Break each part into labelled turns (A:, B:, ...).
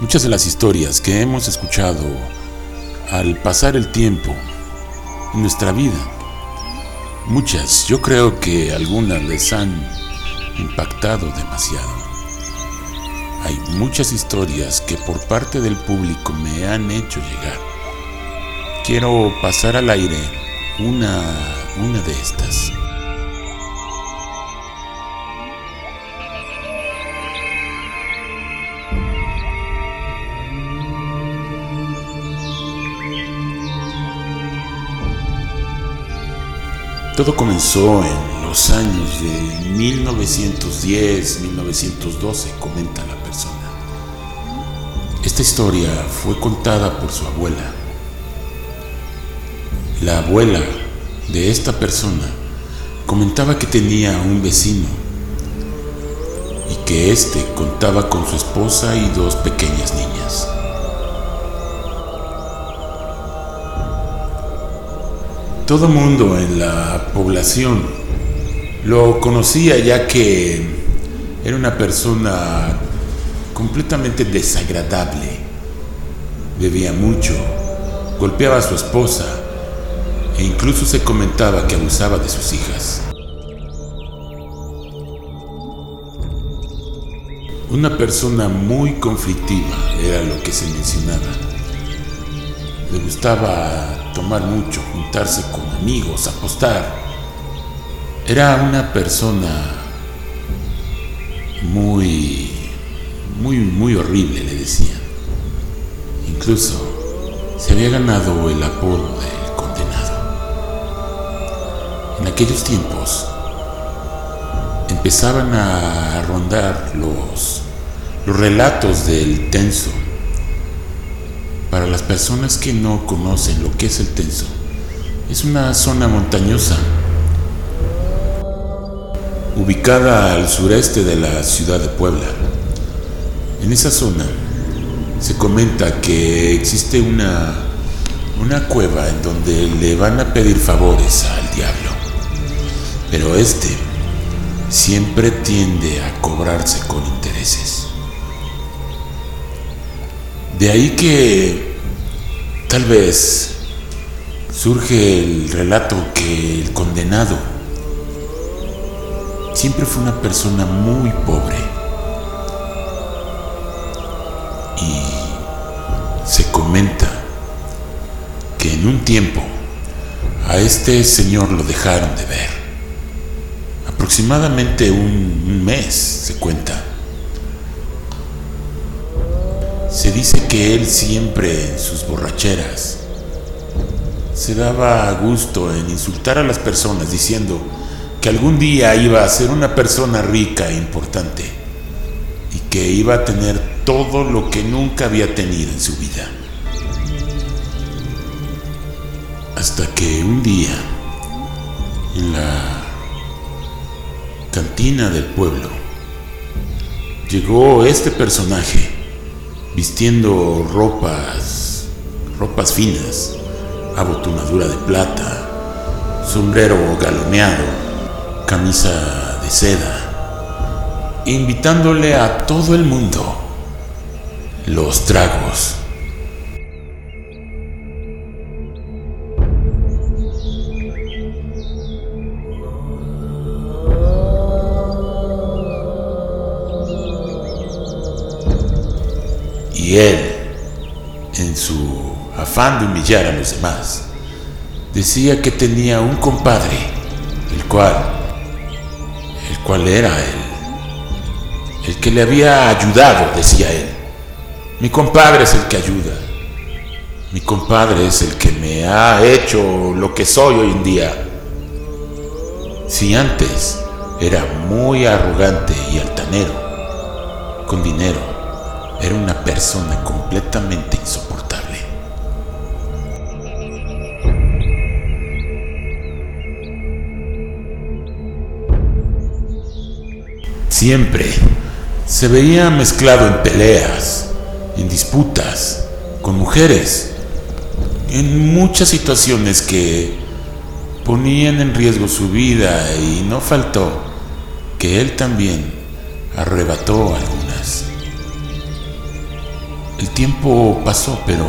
A: Muchas de las historias que hemos escuchado al pasar el tiempo en nuestra vida, muchas, yo creo que algunas les han impactado demasiado. Hay muchas historias que por parte del público me han hecho llegar. Quiero pasar al aire una, una de estas. Todo comenzó en los años de 1910, 1912, comenta la persona. Esta historia fue contada por su abuela. La abuela de esta persona comentaba que tenía un vecino y que éste contaba con su esposa y dos pequeñas niñas. Todo mundo en la población lo conocía ya que era una persona completamente desagradable. Bebía mucho, golpeaba a su esposa e incluso se comentaba que abusaba de sus hijas. Una persona muy conflictiva era lo que se mencionaba. Le gustaba tomar mucho, juntarse con amigos, apostar. Era una persona muy, muy, muy horrible, le decían. Incluso se había ganado el apodo del condenado. En aquellos tiempos empezaban a rondar los, los relatos del tenso para las personas que no conocen lo que es el Tenso, es una zona montañosa ubicada al sureste de la ciudad de Puebla. En esa zona se comenta que existe una, una cueva en donde le van a pedir favores al diablo, pero este siempre tiende a cobrarse con intereses. De ahí que tal vez surge el relato que el condenado siempre fue una persona muy pobre y se comenta que en un tiempo a este señor lo dejaron de ver. Aproximadamente un, mes se cuenta. Se dice que él siempre en sus borracheras se daba gusto en insultar a las personas diciendo que algún día iba a ser una persona rica e importante y que iba a tener todo lo que nunca había tenido en su vida. Hasta que un día, en la cantina del pueblo, llegó este personaje vistiendo ropas, ropas finas, abotonadura de plata, sombrero galoneado, camisa de seda, invitándole a todo el mundo los tragos. Y él, en su afán de humillar a los demás, decía que tenía un compadre, el cual, el cual era él, el que le había ayudado, decía él. Mi compadre es el que ayuda. Mi compadre es el que me ha hecho lo que soy hoy en día. Si antes era muy arrogante y altanero, con dinero, era una persona completamente insoportable. Siempre se veía mezclado en peleas, en disputas, con mujeres, en muchas situaciones que ponían en riesgo su vida y no faltó que él también arrebató algunas. El tiempo pasó, pero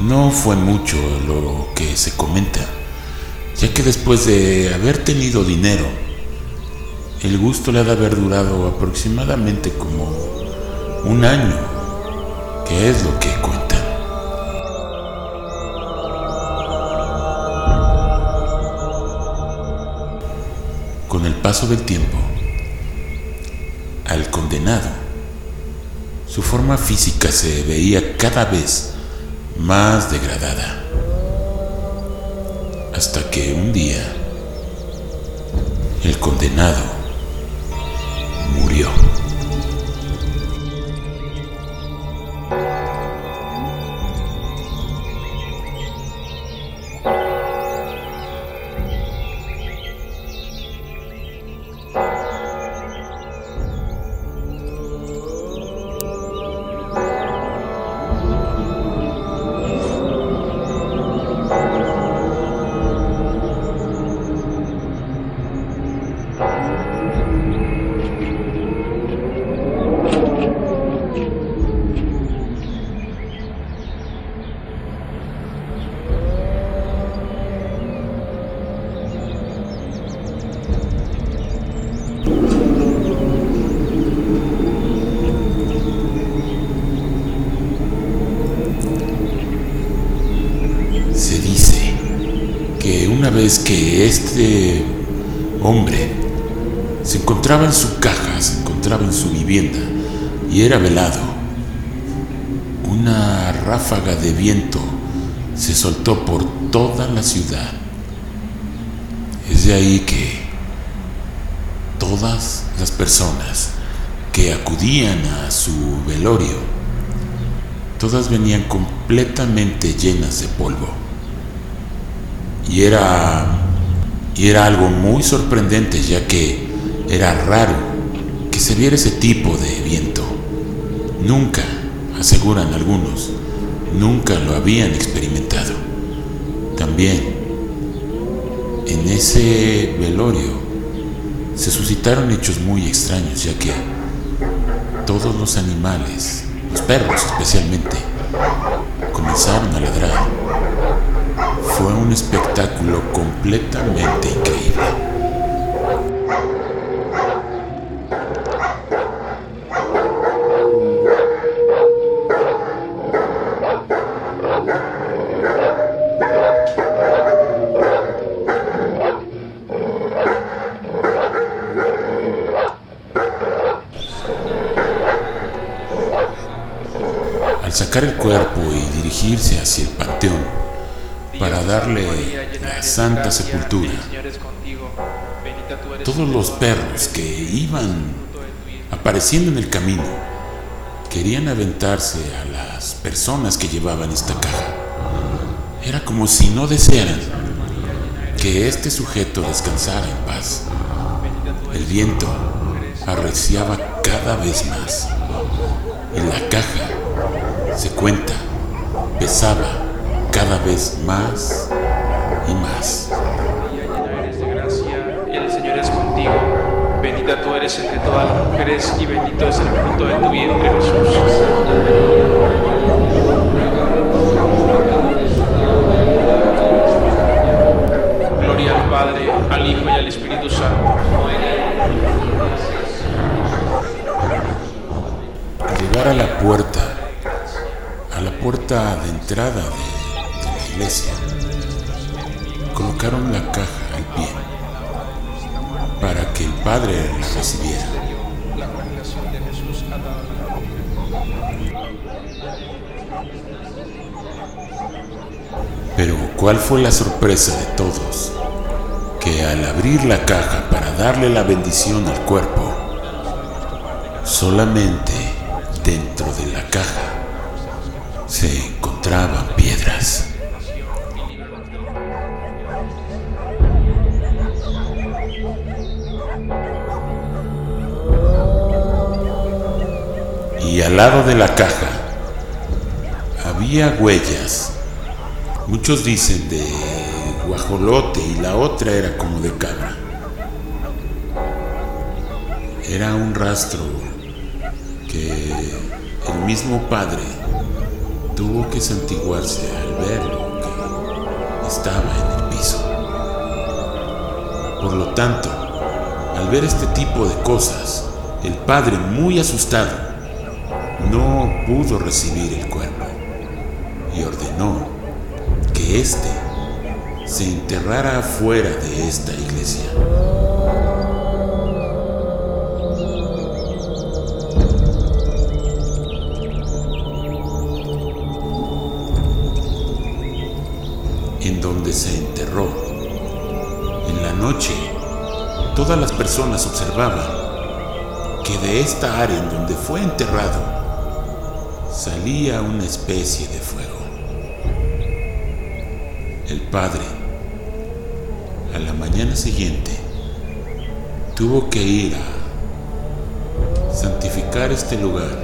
A: no fue mucho lo que se comenta, ya que después de haber tenido dinero, el gusto le ha de haber durado aproximadamente como un año, que es lo que cuentan. Con el paso del tiempo, al condenado, su forma física se veía cada vez más degradada. Hasta que un día el condenado murió. Vez que este hombre se encontraba en su caja, se encontraba en su vivienda y era velado, una ráfaga de viento se soltó por toda la ciudad. Es de ahí que todas las personas que acudían a su velorio, todas venían completamente llenas de polvo. Y era, y era algo muy sorprendente ya que era raro que se viera ese tipo de viento. Nunca, aseguran algunos, nunca lo habían experimentado. También, en ese velorio se suscitaron hechos muy extraños, ya que todos los animales, los perros especialmente, comenzaron a ladrar. Fue un espectáculo completamente increíble. Al sacar el cuerpo y dirigirse hacia el panteón para darle la santa sepultura, todos los perros que iban apareciendo en el camino querían aventarse a las personas que llevaban esta caja. Era como si no desearan que este sujeto descansara en paz. El viento arreciaba cada vez más y la caja se cuenta, pesaba cada vez más y más.
B: Eres de gracia, el Señor es contigo. Bendita tú eres entre todas las mujeres y bendito es el fruto de tu vientre, Jesús. Gloria al Padre, al Hijo y al Espíritu Santo.
A: Al llegar a la puerta, a la puerta de entrada de, iglesia, colocaron la caja al pie para que el Padre la recibiera. Pero ¿cuál fue la sorpresa de todos? Que al abrir la caja para darle la bendición al cuerpo, solamente dentro de la caja se encontraban piedras. Y al lado de la caja había huellas Muchos dicen de guajolote y la otra era como de cabra. Era un rastro que el mismo padre tuvo que santiguarse al ver lo que estaba en el piso. Por lo tanto, al ver este tipo de cosas, el padre, muy asustado, no pudo recibir el cuerpo y ordenó que éste se enterrara fuera de esta iglesia. En donde se enterró. En la noche, todas las personas observaban que de esta área en donde fue enterrado salía una especie de fuego. El padre, a la mañana siguiente, tuvo que ir a santificar este lugar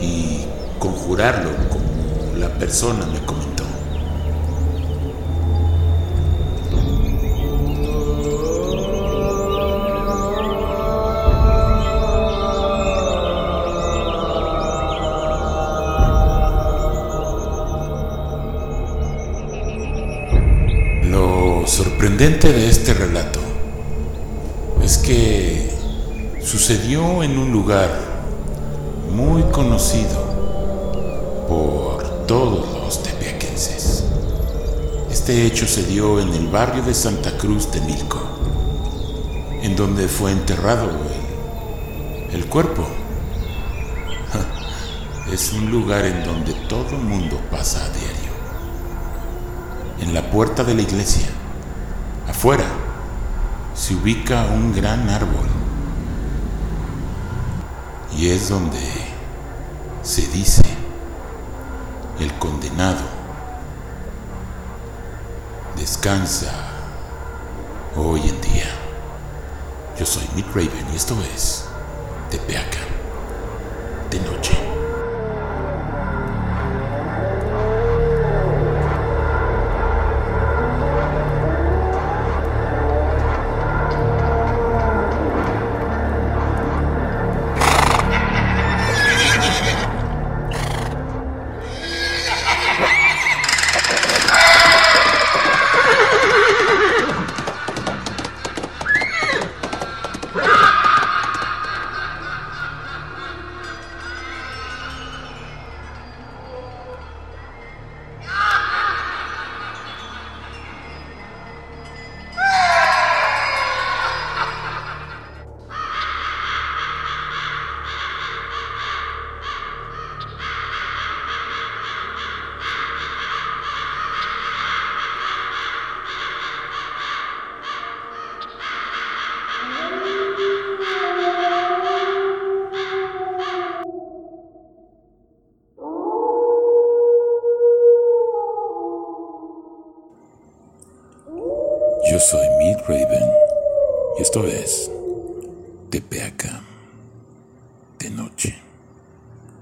A: y conjurarlo como la persona me comentó. Sorprendente de este relato es que sucedió en un lugar muy conocido por todos los tepeaquenses. Este hecho se dio en el barrio de Santa Cruz de Milco, en donde fue enterrado el, el cuerpo. Es un lugar en donde todo el mundo pasa a diario en la puerta de la iglesia, afuera, se ubica un gran árbol. Y es donde se dice el condenado descansa hoy en día. Yo soy Mick Raven y esto es Tepeaca esto es Tepeaca.